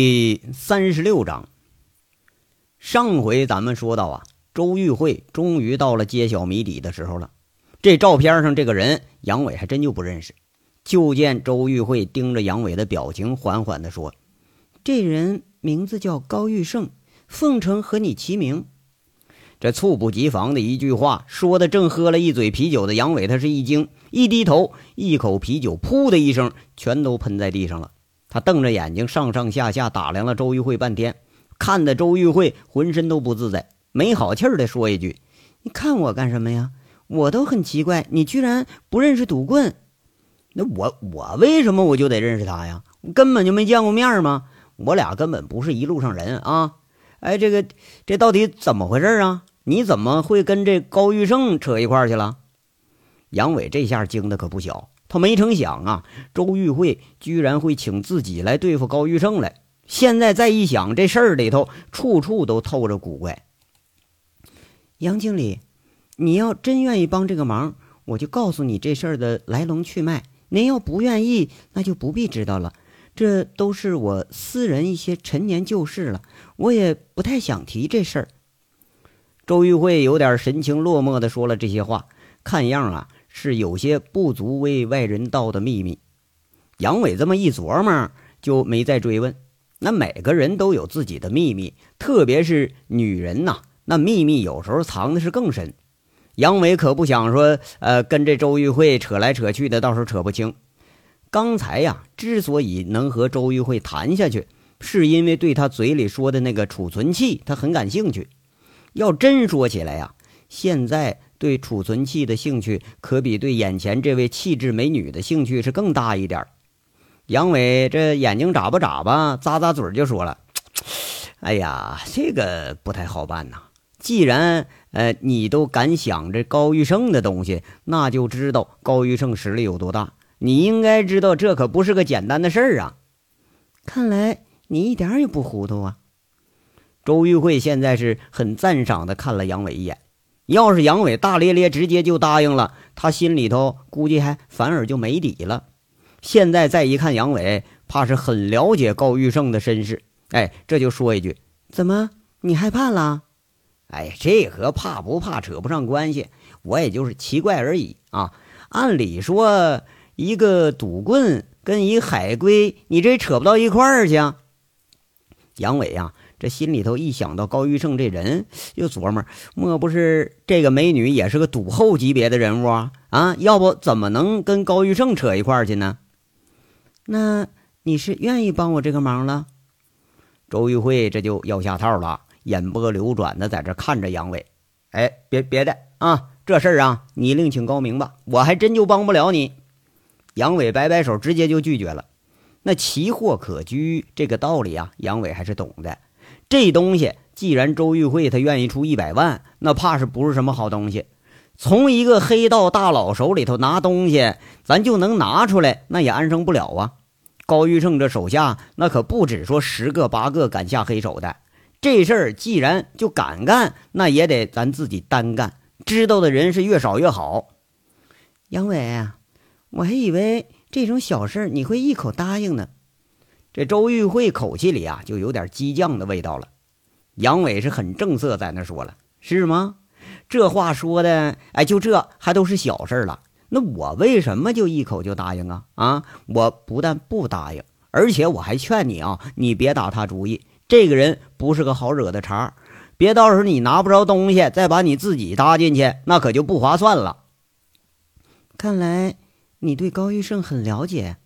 第三十六章。上回咱们说到啊，周玉慧终于到了揭晓谜底的时候了。这照片上这个人，杨伟还真就不认识。就见周玉慧盯着杨伟的表情，缓缓地说：“这人名字叫高玉胜，奉承和你齐名。”这猝不及防的一句话，说的正喝了一嘴啤酒的杨伟，他是一惊，一低头，一口啤酒噗的一声，全都喷在地上了。他瞪着眼睛，上上下下打量了周玉慧半天，看得周玉慧浑身都不自在，没好气儿的说一句：“你看我干什么呀？我都很奇怪，你居然不认识赌棍？那我我为什么我就得认识他呀？根本就没见过面吗？我俩根本不是一路上人啊！哎，这个这到底怎么回事啊？你怎么会跟这高玉胜扯一块去了？”杨伟这下惊的可不小。他没成想啊，周玉慧居然会请自己来对付高玉胜来。现在再一想，这事儿里头处处都透着古怪。杨经理，你要真愿意帮这个忙，我就告诉你这事儿的来龙去脉。您要不愿意，那就不必知道了。这都是我私人一些陈年旧事了，我也不太想提这事儿。周玉慧有点神情落寞的说了这些话，看样啊。是有些不足为外人道的秘密。杨伟这么一琢磨，就没再追问。那每个人都有自己的秘密，特别是女人呐，那秘密有时候藏的是更深。杨伟可不想说，呃，跟这周玉慧扯来扯去的，到时候扯不清。刚才呀，之所以能和周玉慧谈下去，是因为对他嘴里说的那个储存器，他很感兴趣。要真说起来呀，现在。对储存器的兴趣，可比对眼前这位气质美女的兴趣是更大一点杨伟这眼睛眨巴眨巴，咂咂嘴就说了：“哎呀，这个不太好办呐。既然呃你都敢想这高玉胜的东西，那就知道高玉胜实力有多大。你应该知道，这可不是个简单的事儿啊。看来你一点也不糊涂啊。”周玉慧现在是很赞赏的看了杨伟一眼。要是杨伟大咧咧直接就答应了，他心里头估计还反而就没底了。现在再一看杨伟，怕是很了解高玉胜的身世。哎，这就说一句：怎么你害怕了？哎，这和怕不怕扯不上关系，我也就是奇怪而已啊。按理说，一个赌棍跟一海龟，你这扯不到一块儿去。杨伟呀。这心里头一想到高玉胜这人，又琢磨：莫不是这个美女也是个赌后级别的人物啊？啊，要不怎么能跟高玉胜扯一块去呢？那你是愿意帮我这个忙了？周玉慧这就要下套了，眼波流转的在这看着杨伟。哎，别别的啊，这事儿啊，你另请高明吧，我还真就帮不了你。杨伟摆摆手，直接就拒绝了。那奇货可居这个道理啊，杨伟还是懂的。这东西既然周玉慧他愿意出一百万，那怕是不是什么好东西。从一个黑道大佬手里头拿东西，咱就能拿出来，那也安生不了啊。高玉胜这手下那可不止说十个八个敢下黑手的。这事儿既然就敢干，那也得咱自己单干，知道的人是越少越好。杨伟，我还以为这种小事你会一口答应呢。这周玉慧口气里啊，就有点激将的味道了。杨伟是很正色，在那说了：“是吗？这话说的，哎，就这还都是小事了。那我为什么就一口就答应啊？啊，我不但不答应，而且我还劝你啊，你别打他主意。这个人不是个好惹的茬，别到时候你拿不着东西，再把你自己搭进去，那可就不划算了。看来你对高玉胜很了解。”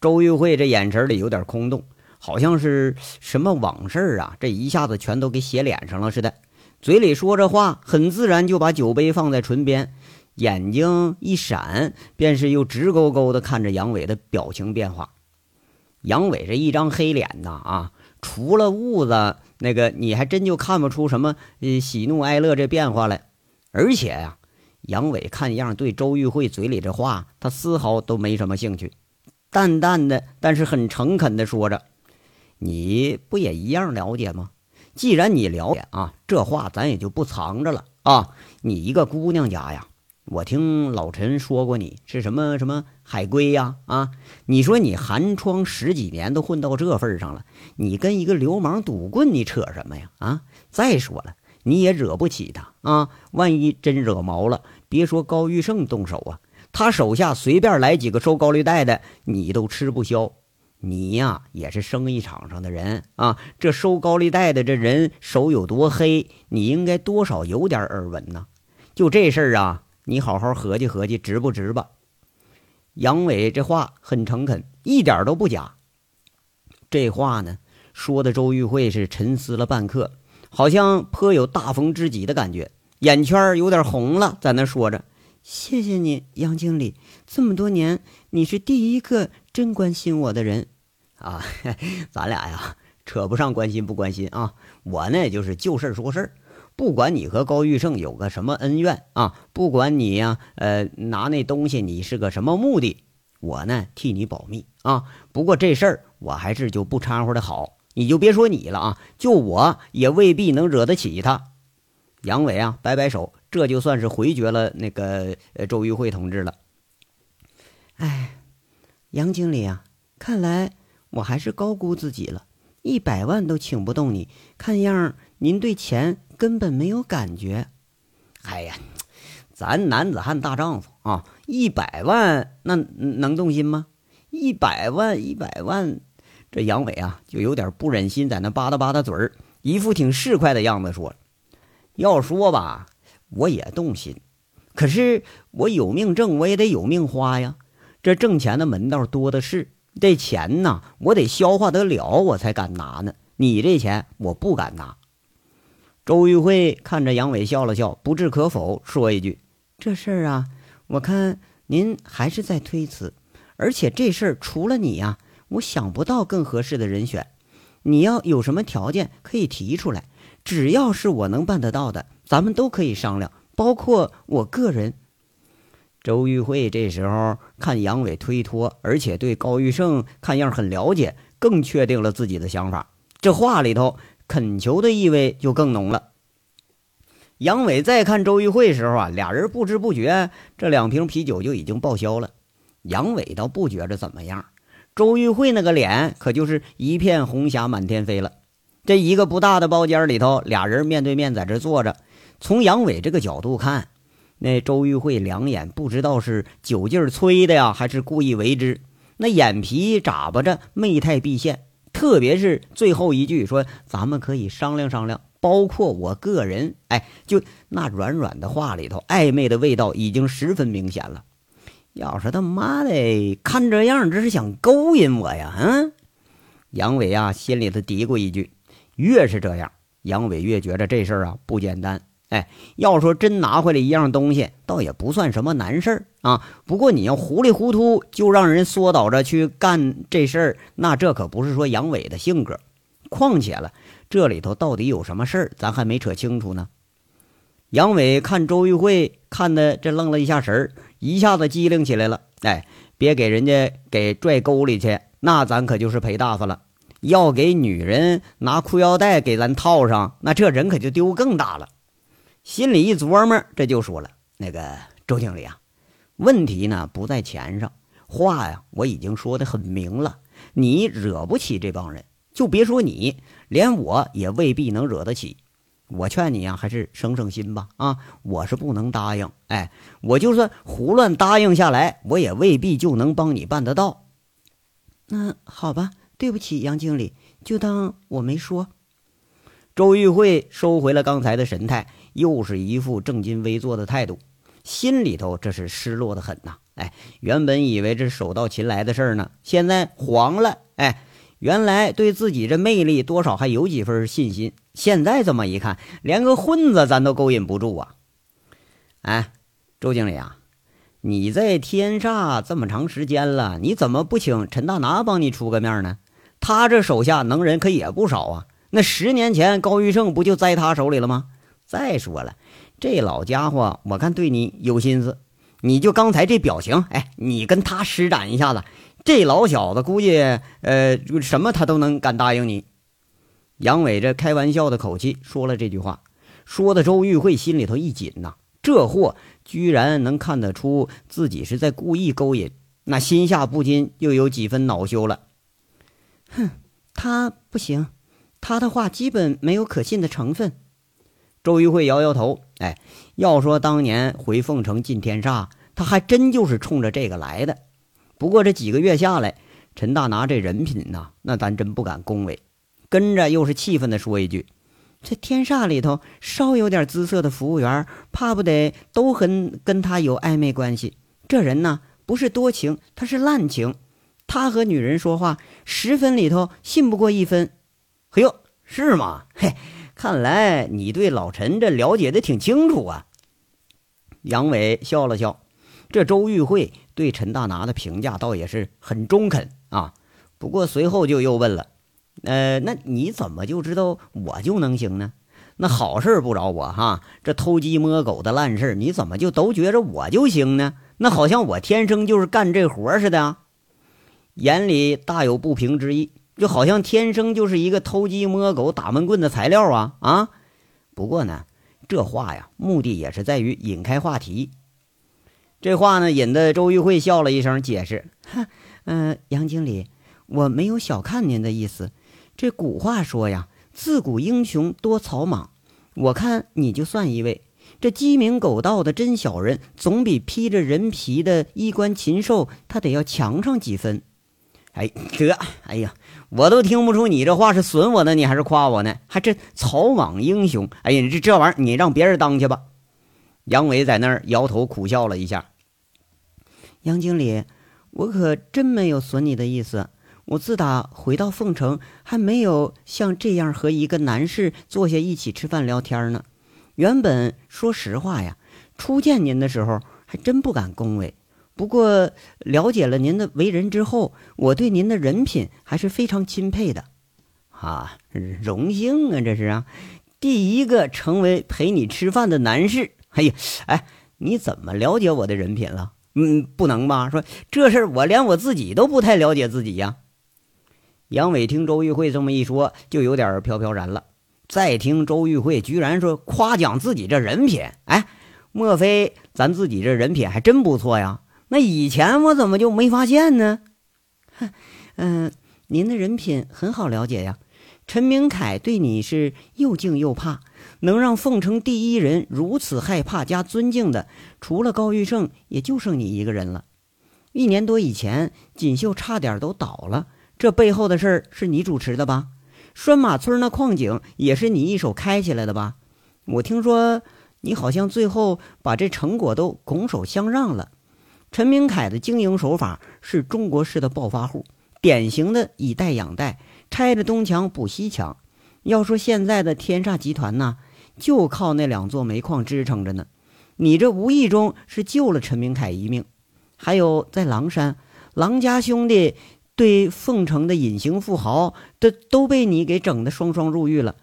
周玉慧这眼神里有点空洞，好像是什么往事啊，这一下子全都给写脸上了似的。嘴里说着话，很自然就把酒杯放在唇边，眼睛一闪，便是又直勾勾的看着杨伟的表情变化。杨伟这一张黑脸呐，啊，除了痦子，那个你还真就看不出什么喜怒哀乐这变化来。而且呀，杨伟看样对周玉慧嘴里这话，他丝毫都没什么兴趣。淡淡的，但是很诚恳的说着：“你不也一样了解吗？既然你了解啊，这话咱也就不藏着了啊。你一个姑娘家呀，我听老陈说过你是什么什么海归呀？啊，你说你寒窗十几年都混到这份上了，你跟一个流氓赌棍，你扯什么呀？啊！再说了，你也惹不起他啊！万一真惹毛了，别说高玉胜动手啊，他手下随便来几个收高利贷的，你都吃不消。你呀，也是生意场上的人啊，这收高利贷的这人手有多黑，你应该多少有点耳闻呢。就这事儿啊，你好好合计合计，值不值吧？杨伟这话很诚恳，一点都不假。这话呢，说的周玉慧是沉思了半刻，好像颇有大逢知己的感觉，眼圈有点红了，在那说着：“谢谢你，杨经理，这么多年，你是第一个。”真关心我的人，啊，咱俩呀扯不上关心不关心啊。我呢就是就事说事，不管你和高玉胜有个什么恩怨啊，不管你呀呃拿那东西你是个什么目的，我呢替你保密啊。不过这事儿我还是就不掺和的好，你就别说你了啊，就我也未必能惹得起他。杨伟啊摆摆手，这就算是回绝了那个周玉慧同志了。哎。杨经理啊，看来我还是高估自己了，一百万都请不动你。看样您对钱根本没有感觉。哎呀，咱男子汉大丈夫啊，一百万那能动心吗？一百万，一百万，这杨伟啊就有点不忍心，在那吧嗒吧嗒嘴儿，一副挺市侩的样子说：“要说吧，我也动心，可是我有命挣，我也得有命花呀。”这挣钱的门道多的是，这钱呢，我得消化得了，我才敢拿呢。你这钱我不敢拿。周玉慧看着杨伟笑了笑，不置可否，说一句：“这事儿啊，我看您还是在推辞。而且这事儿除了你呀，我想不到更合适的人选。你要有什么条件可以提出来，只要是我能办得到的，咱们都可以商量，包括我个人。”周玉慧这时候看杨伟推脱，而且对高玉胜看样很了解，更确定了自己的想法。这话里头恳求的意味就更浓了。杨伟再看周玉慧时候啊，俩人不知不觉这两瓶啤酒就已经报销了。杨伟倒不觉着怎么样，周玉慧那个脸可就是一片红霞满天飞了。这一个不大的包间里头，俩人面对面在这坐着，从杨伟这个角度看。那周玉慧两眼不知道是酒劲儿催的呀，还是故意为之。那眼皮眨巴着，媚态毕现。特别是最后一句说：“咱们可以商量商量，包括我个人。”哎，就那软软的话里头，暧昧的味道已经十分明显了。要是他妈的看这样，这是想勾引我呀？嗯，杨伟啊，心里头嘀咕一句：越是这样，杨伟越觉着这事儿啊不简单。哎，要说真拿回来一样东西，倒也不算什么难事儿啊。不过你要糊里糊涂就让人缩倒着去干这事儿，那这可不是说杨伟的性格。况且了，这里头到底有什么事儿，咱还没扯清楚呢。杨伟看周玉慧看的这愣了一下神儿，一下子机灵起来了。哎，别给人家给拽沟里去，那咱可就是赔大发了。要给女人拿裤腰带给咱套上，那这人可就丢更大了。心里一琢磨，这就说了：“那个周经理啊，问题呢不在钱上，话呀我已经说的很明了。你惹不起这帮人，就别说你，连我也未必能惹得起。我劝你呀，还是省省心吧。啊，我是不能答应。哎，我就算胡乱答应下来，我也未必就能帮你办得到。那好吧，对不起，杨经理，就当我没说。”周玉慧收回了刚才的神态。又是一副正襟危坐的态度，心里头这是失落的很呐。哎，原本以为这手到擒来的事儿呢，现在黄了。哎，原来对自己这魅力多少还有几分信心，现在这么一看，连个混子咱都勾引不住啊。哎，周经理啊，你在天煞这么长时间了，你怎么不请陈大拿帮你出个面呢？他这手下能人可也不少啊。那十年前高玉胜不就栽他手里了吗？再说了，这老家伙我看对你有心思，你就刚才这表情，哎，你跟他施展一下子，这老小子估计呃什么他都能敢答应你。杨伟这开玩笑的口气说了这句话，说的周玉慧心里头一紧呐，这货居然能看得出自己是在故意勾引，那心下不禁又有几分恼羞了。哼，他不行，他的话基本没有可信的成分。周玉慧摇摇头，哎，要说当年回凤城进天煞，他还真就是冲着这个来的。不过这几个月下来，陈大拿这人品呐，那咱真不敢恭维。跟着又是气愤地说一句。这天煞里头稍有点姿色的服务员，怕不得都很跟他有暧昧关系。这人呢，不是多情，他是滥情。他和女人说话，十分里头信不过一分。嘿呦，是吗？嘿，看来你对老陈这了解的挺清楚啊。杨伟笑了笑，这周玉慧对陈大拿的评价倒也是很中肯啊。不过随后就又问了。呃，那你怎么就知道我就能行呢？那好事不找我哈，这偷鸡摸狗的烂事你怎么就都觉着我就行呢？那好像我天生就是干这活似的啊！眼里大有不平之意，就好像天生就是一个偷鸡摸狗、打闷棍的材料啊啊！不过呢，这话呀，目的也是在于引开话题。这话呢，引得周玉慧笑了一声，解释：“哈，嗯，杨经理，我没有小看您的意思。”这古话说呀，自古英雄多草莽。我看你就算一位，这鸡鸣狗盗的真小人，总比披着人皮的衣冠禽兽他得要强上几分。哎，得，哎呀，我都听不出你这话是损我呢，你还是夸我呢？还这草莽英雄？哎呀，这这玩意儿你让别人当去吧。杨伟在那儿摇头苦笑了一下。杨经理，我可真没有损你的意思。我自打回到凤城，还没有像这样和一个男士坐下一起吃饭聊天呢。原本说实话呀，初见您的时候还真不敢恭维。不过了解了您的为人之后，我对您的人品还是非常钦佩的。啊，荣幸啊，这是啊，第一个成为陪你吃饭的男士。哎呀，哎，你怎么了解我的人品了？嗯，不能吧？说这事儿，我连我自己都不太了解自己呀。杨伟听周玉慧这么一说，就有点飘飘然了。再听周玉慧居然说夸奖自己这人品，哎，莫非咱自己这人品还真不错呀？那以前我怎么就没发现呢？哼，嗯，您的人品很好了解呀。陈明凯对你是又敬又怕，能让凤城第一人如此害怕加尊敬的，除了高玉胜，也就剩你一个人了。一年多以前，锦绣差点都倒了。这背后的事儿是你主持的吧？拴马村那矿井也是你一手开起来的吧？我听说你好像最后把这成果都拱手相让了。陈明凯的经营手法是中国式的暴发户，典型的以贷养贷，拆着东墙补西墙。要说现在的天煞集团呢，就靠那两座煤矿支撑着呢。你这无意中是救了陈明凯一命。还有在狼山，狼家兄弟。对凤城的隐形富豪，都都被你给整的双双入狱了。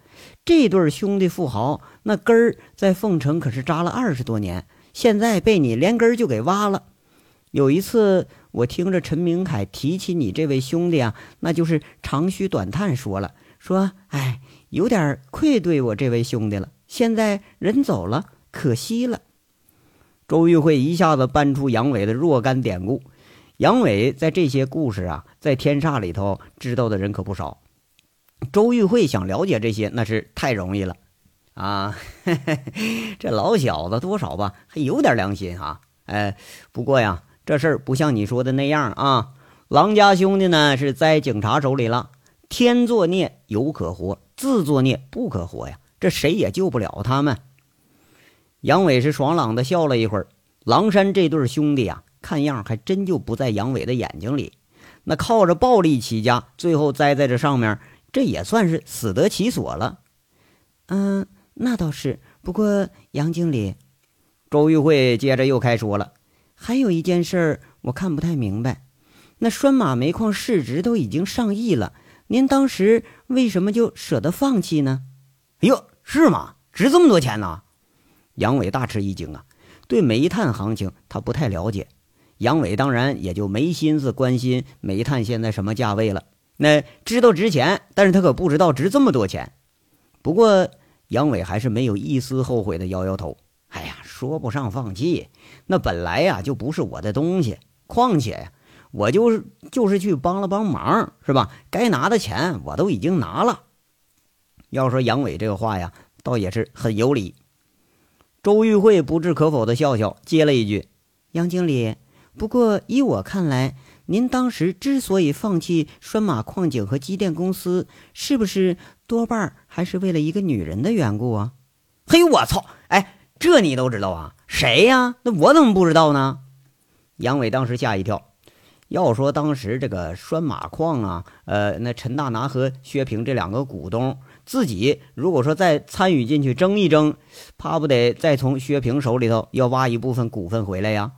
这对兄弟富豪，那根儿在凤城可是扎了二十多年，现在被你连根儿就给挖了。有一次，我听着陈明凯提起你这位兄弟啊，那就是长吁短叹，说了说，哎，有点愧对我这位兄弟了。现在人走了，可惜了。周玉慧一下子搬出杨伟的若干典故。杨伟在这些故事啊，在天煞里头知道的人可不少。周玉慧想了解这些，那是太容易了啊嘿嘿！这老小子多少吧，还有点良心啊。哎，不过呀，这事儿不像你说的那样啊。狼家兄弟呢，是在警察手里了。天作孽犹可活，自作孽不可活呀。这谁也救不了他们。杨伟是爽朗的笑了一会儿。狼山这对兄弟呀。看样还真就不在杨伟的眼睛里，那靠着暴力起家，最后栽在这上面，这也算是死得其所了。嗯，那倒是。不过杨经理，周玉慧接着又开说了，还有一件事儿我看不太明白，那拴马煤矿市值都已经上亿了，您当时为什么就舍得放弃呢？哎呦，是吗？值这么多钱呢？杨伟大吃一惊啊，对煤炭行情他不太了解。杨伟当然也就没心思关心煤炭现在什么价位了。那知道值钱，但是他可不知道值这么多钱。不过杨伟还是没有一丝后悔的，摇摇头。哎呀，说不上放弃，那本来呀就不是我的东西。况且呀，我就是就是去帮了帮忙，是吧？该拿的钱我都已经拿了。要说杨伟这个话呀，倒也是很有理。周玉慧不置可否的笑笑，接了一句：“杨经理，不过依我看来，您当时之所以放弃拴马矿井和机电公司，是不是多半还是为了一个女人的缘故啊？”嘿，我操！这你都知道啊？谁呀？那我怎么不知道呢？杨伟当时吓一跳。要说当时这个拴马矿啊，呃，那陈大拿和薛平这两个股东。自己如果说再参与进去争一争，怕不得再从薛平手里头要挖一部分股份回来呀？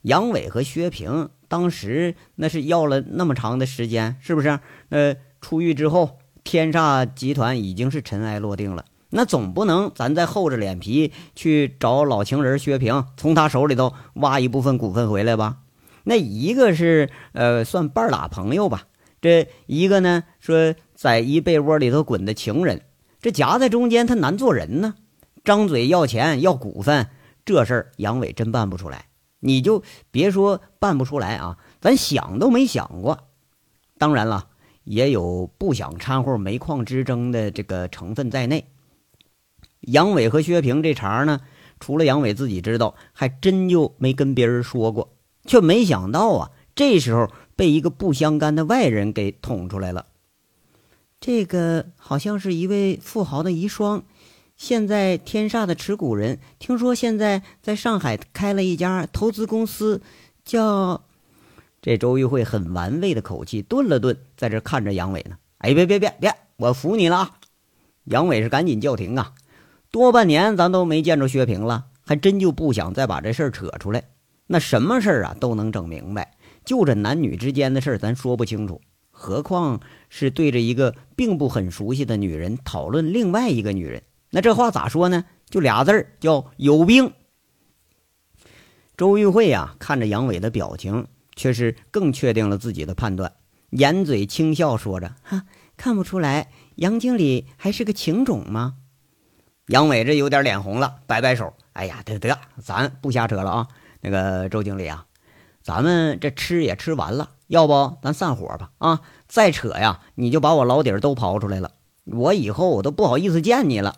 杨伟和薛平当时那是要了那么长的时间，是不是？呃，出狱之后，天煞集团已经是尘埃落定了，那总不能咱再厚着脸皮去找老情人薛平，从他手里头挖一部分股份回来吧？那一个是呃算半拉朋友吧，这一个呢说。在一被窝里头滚的情人，这夹在中间，他难做人呢。张嘴要钱要股份，这事儿杨伟真办不出来。你就别说办不出来啊，咱想都没想过。当然了，也有不想掺和煤矿之争的这个成分在内。杨伟和薛平这茬呢，除了杨伟自己知道，还真就没跟别人说过。却没想到啊，这时候被一个不相干的外人给捅出来了。这个好像是一位富豪的遗孀，现在天煞的持股人，听说现在在上海开了一家投资公司，叫……这周玉慧很玩味的口气顿了顿，在这看着杨伟呢。哎，别别别别，我服你了啊！杨伟是赶紧叫停啊！多半年咱都没见着薛平了，还真就不想再把这事儿扯出来。那什么事儿啊都能整明白，就这男女之间的事儿，咱说不清楚。何况是对着一个并不很熟悉的女人讨论另外一个女人，那这话咋说呢？就俩字儿，叫有病。周玉慧呀，看着杨伟的表情，却是更确定了自己的判断，掩嘴轻笑，说着：“哈，看不出来，杨经理还是个情种吗？”杨伟这有点脸红了，摆摆手：“哎呀，得得，咱不瞎扯了啊。那个周经理啊，咱们这吃也吃完了。”要不咱散伙吧？啊，再扯呀，你就把我老底儿都刨出来了，我以后我都不好意思见你了。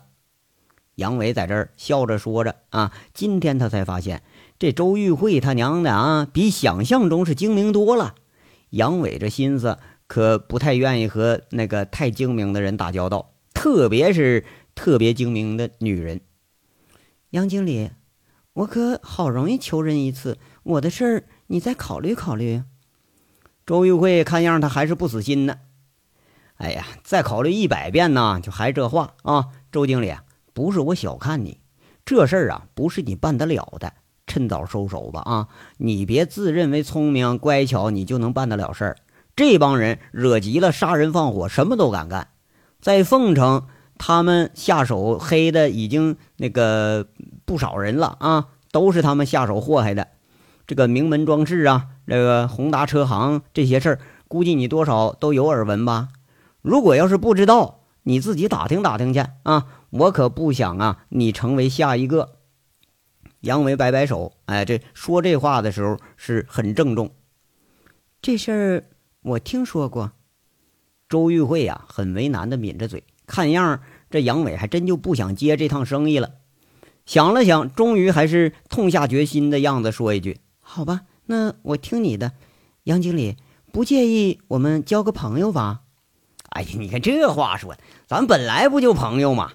杨伟在这儿笑着说着啊，今天他才发现这周玉慧他娘的啊，比想象中是精明多了。杨伟这心思可不太愿意和那个太精明的人打交道，特别是特别精明的女人。杨经理，我可好容易求人一次，我的事儿你再考虑考虑。周玉慧看样，他还是不死心呢。哎呀，再考虑一百遍呢，就还这话啊！周经理，不是我小看你，这事儿啊，不是你办得了的，趁早收手吧啊！你别自认为聪明乖巧，你就能办得了事儿。这帮人惹急了，杀人放火，什么都敢干。在凤城，他们下手黑的已经那个不少人了啊，都是他们下手祸害的。这个名门装饰啊。这个宏达车行这些事儿，估计你多少都有耳闻吧？如果要是不知道，你自己打听打听去啊！我可不想啊，你成为下一个。杨维摆摆手，哎，这说这话的时候是很郑重。这事儿我听说过。周玉慧呀，很为难的抿着嘴，看样这杨伟还真就不想接这趟生意了。想了想，终于还是痛下决心的样子，说一句：“好吧。”那我听你的，杨经理不介意我们交个朋友吧？哎呀，你看这话说的，咱本来不就朋友吗？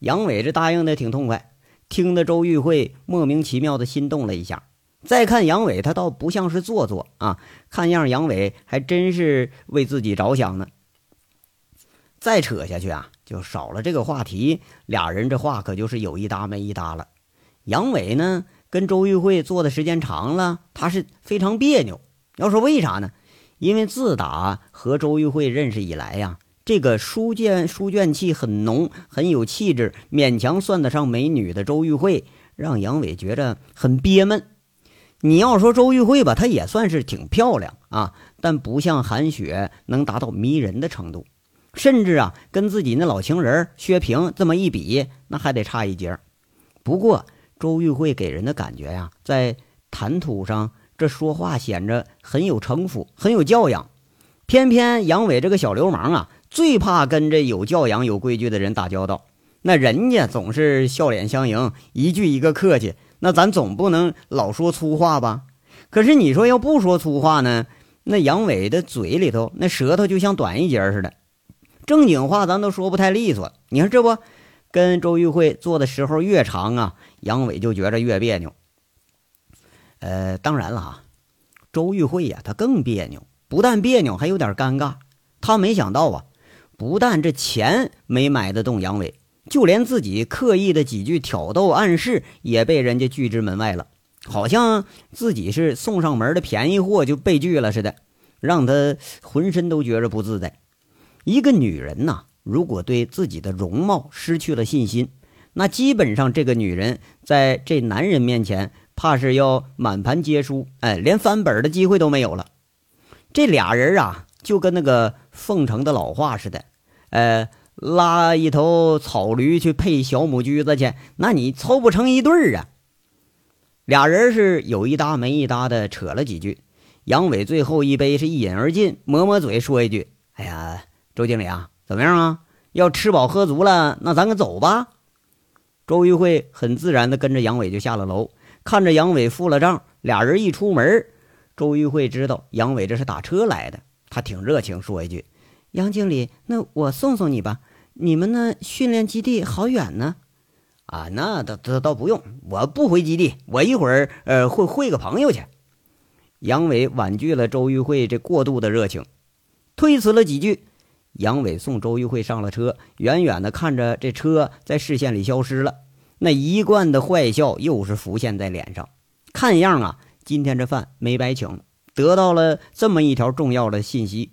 杨伟这答应的挺痛快，听得周玉慧莫名其妙的心动了一下。再看杨伟，他倒不像是做作啊，看样杨伟还真是为自己着想呢。再扯下去啊，就少了这个话题，俩人这话可就是有一搭没一搭了。杨伟呢？跟周玉慧坐的时间长了，他是非常别扭。要说为啥呢？因为自打和周玉慧认识以来呀，这个书卷书卷气很浓、很有气质、勉强算得上美女的周玉慧，让杨伟觉着很憋闷。你要说周玉慧吧，她也算是挺漂亮啊，但不像韩雪能达到迷人的程度，甚至啊，跟自己那老情人薛平这么一比，那还得差一截。不过。周玉慧给人的感觉呀，在谈吐上这说话显着很有城府，很有教养。偏偏杨伟这个小流氓啊，最怕跟这有教养、有规矩的人打交道。那人家总是笑脸相迎，一句一个客气。那咱总不能老说粗话吧？可是你说要不说粗话呢？那杨伟的嘴里头那舌头就像短一截似的，正经话咱都说不太利索。你看这不，跟周玉慧做的时候越长啊，杨伟就觉着越别扭。呃，当然了啊，周玉慧呀，她更别扭，不但别扭，还有点尴尬。她没想到啊，不但这钱没买得动杨伟。就连自己刻意的几句挑逗暗示也被人家拒之门外了，好像自己是送上门的便宜货就被拒了似的，让他浑身都觉着不自在。一个女人呐，如果对自己的容貌失去了信心，那基本上这个女人在这男人面前，怕是要满盘皆输，哎，连翻本的机会都没有了。这俩人啊，就跟那个凤城的老话似的，呃。拉一头草驴去配小母驹子去，那你凑不成一对儿啊！俩人是有一搭没一搭的扯了几句。杨伟最后一杯是一饮而尽，抹抹嘴说一句：“哎呀，周经理啊，怎么样啊？要吃饱喝足了，那咱可走吧。”周玉慧很自然的跟着杨伟就下了楼，看着杨伟付了账，俩人一出门，周玉慧知道杨伟这是打车来的，他挺热情，说一句：“杨经理，那我送送你吧。”你们那训练基地好远呢？啊，那倒倒倒不用，我不回基地，我一会儿呃会会个朋友去。杨伟婉拒了周玉慧这过度的热情，推辞了几句。杨伟送周玉慧上了车，远远的看着这车在视线里消失了，那一贯的坏笑又是浮现在脸上。看样啊，今天这饭没白请，得到了这么一条重要的信息。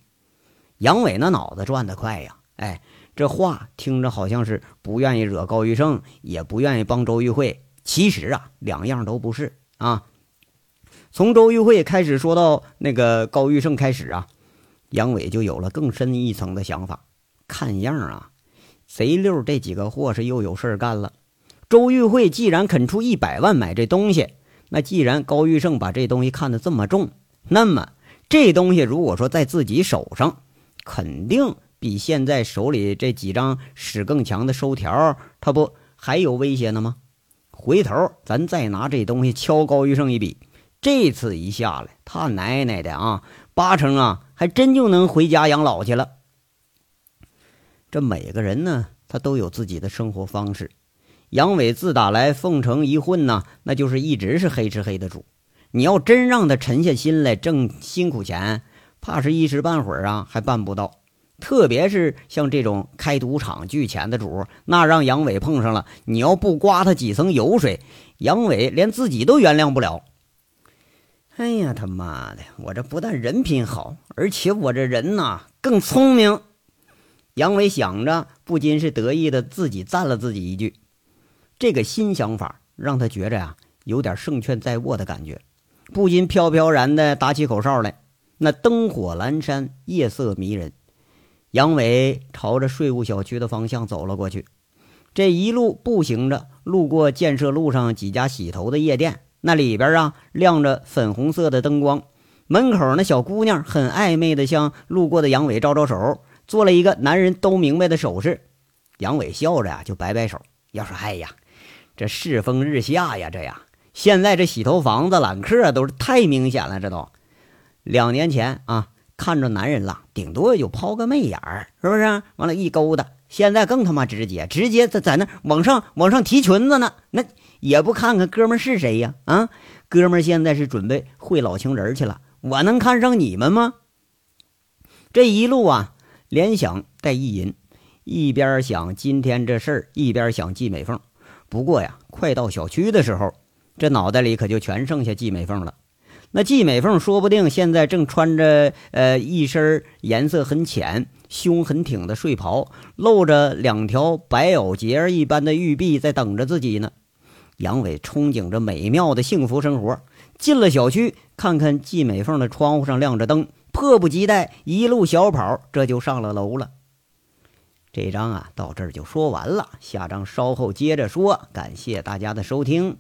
杨伟那脑子转得快呀，哎。这话听着好像是不愿意惹高玉胜，也不愿意帮周玉慧。其实啊，两样都不是啊。从周玉慧开始说到那个高玉胜开始啊，杨伟就有了更深一层的想法。看样啊，贼六这几个货是又有事干了。周玉慧既然肯出一百万买这东西，那既然高玉胜把这东西看得这么重，那么这东西如果说在自己手上，肯定。比现在手里这几张使更强的收条，他不还有威胁呢吗？回头咱再拿这东西敲高玉胜一笔，这次一下来，他奶奶的啊，八成啊，还真就能回家养老去了。这每个人呢，他都有自己的生活方式。杨伟自打来凤城一混呢，那就是一直是黑吃黑的主。你要真让他沉下心来挣辛苦钱，怕是一时半会儿啊，还办不到。特别是像这种开赌场聚钱的主，那让杨伟碰上了，你要不刮他几层油水，杨伟连自己都原谅不了。哎呀，他妈的！我这不但人品好，而且我这人呐更聪明。杨伟想着，不禁是得意的自己赞了自己一句。这个新想法让他觉着呀，有点胜券在握的感觉，不禁飘飘然的打起口哨来。那灯火阑珊，夜色迷人。杨伟朝着税务小区的方向走了过去，这一路步行着，路过建设路上几家洗头的夜店，那里边啊亮着粉红色的灯光，门口那小姑娘很暧昧的向路过的杨伟招招手，做了一个男人都明白的手势。杨伟笑着呀就摆摆手，要说：“哎呀，这世风日下呀，这呀，现在这洗头房子揽客都是太明显了，这都两年前啊。”看着男人了，顶多也就抛个媚眼儿，是不是？完了，一勾搭。现在更他妈直接，直接在在那往上往上提裙子呢。那也不看看哥们是谁呀？啊，哥们现在是准备会老情人去了。我能看上你们吗？这一路啊，联想带意淫，一边想今天这事儿，一边想季美凤。不过呀，快到小区的时候，这脑袋里可就全剩下季美凤了。那季美凤说不定现在正穿着呃一身颜色很浅、胸很挺的睡袍，露着两条白藕节一般的玉臂，在等着自己呢。杨伟憧憬着美妙的幸福生活，进了小区，看看季美凤的窗户上亮着灯，迫不及待一路小跑，这就上了楼了。这章啊，到这儿就说完了，下章稍后接着说。感谢大家的收听。